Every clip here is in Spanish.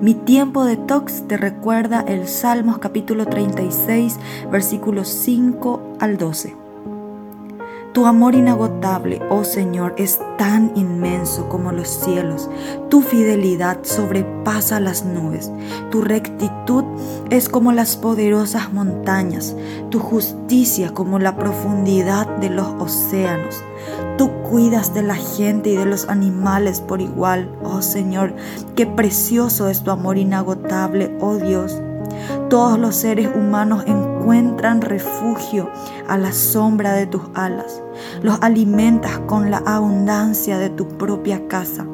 Mi tiempo de tox te recuerda el Salmos capítulo 36, versículos 5 al 12. Tu amor inagotable, oh Señor, es tan inmenso como los cielos. Tu fidelidad sobrepasa las nubes. Tu rectitud es como las poderosas montañas. Tu justicia como la profundidad de los océanos. Tú cuidas de la gente y de los animales por igual, oh Señor. Qué precioso es tu amor inagotable, oh Dios. Todos los seres humanos encuentran refugio a la sombra de tus alas. Los alimentas con la abundancia de tu propia casa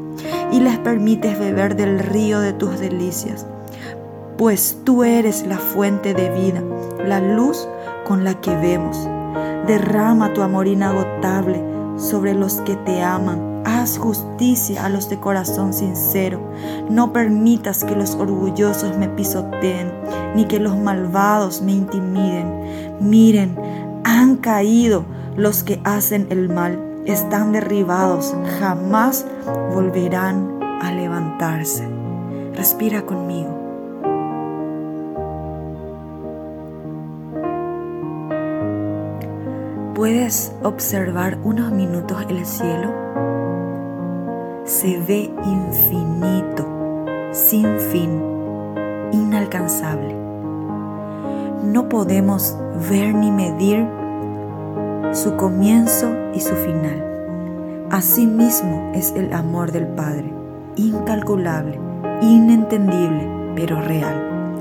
y les permites beber del río de tus delicias. Pues tú eres la fuente de vida, la luz con la que vemos. Derrama tu amor inagotable sobre los que te aman Haz justicia a los de corazón sincero. No permitas que los orgullosos me pisoteen, ni que los malvados me intimiden. Miren, han caído los que hacen el mal. Están derribados, jamás volverán a levantarse. Respira conmigo. ¿Puedes observar unos minutos el cielo? se ve infinito, sin fin, inalcanzable. No podemos ver ni medir su comienzo y su final. Asimismo es el amor del Padre, incalculable, inentendible, pero real.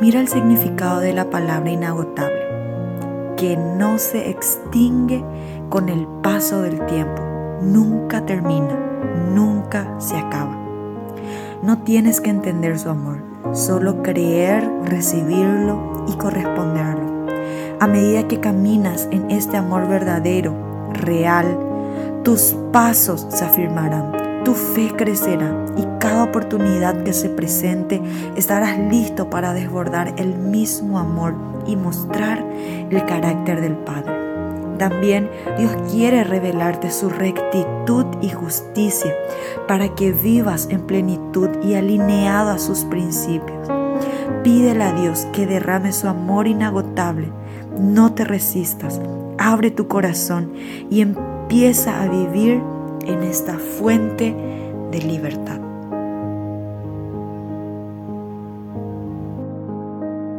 Mira el significado de la palabra inagotable, que no se extingue con el paso del tiempo, nunca termina nunca se acaba. No tienes que entender su amor, solo creer, recibirlo y corresponderlo. A medida que caminas en este amor verdadero, real, tus pasos se afirmarán, tu fe crecerá y cada oportunidad que se presente estarás listo para desbordar el mismo amor y mostrar el carácter del Padre. También Dios quiere revelarte su rectitud y justicia para que vivas en plenitud y alineado a sus principios. Pídele a Dios que derrame su amor inagotable. No te resistas. Abre tu corazón y empieza a vivir en esta fuente de libertad.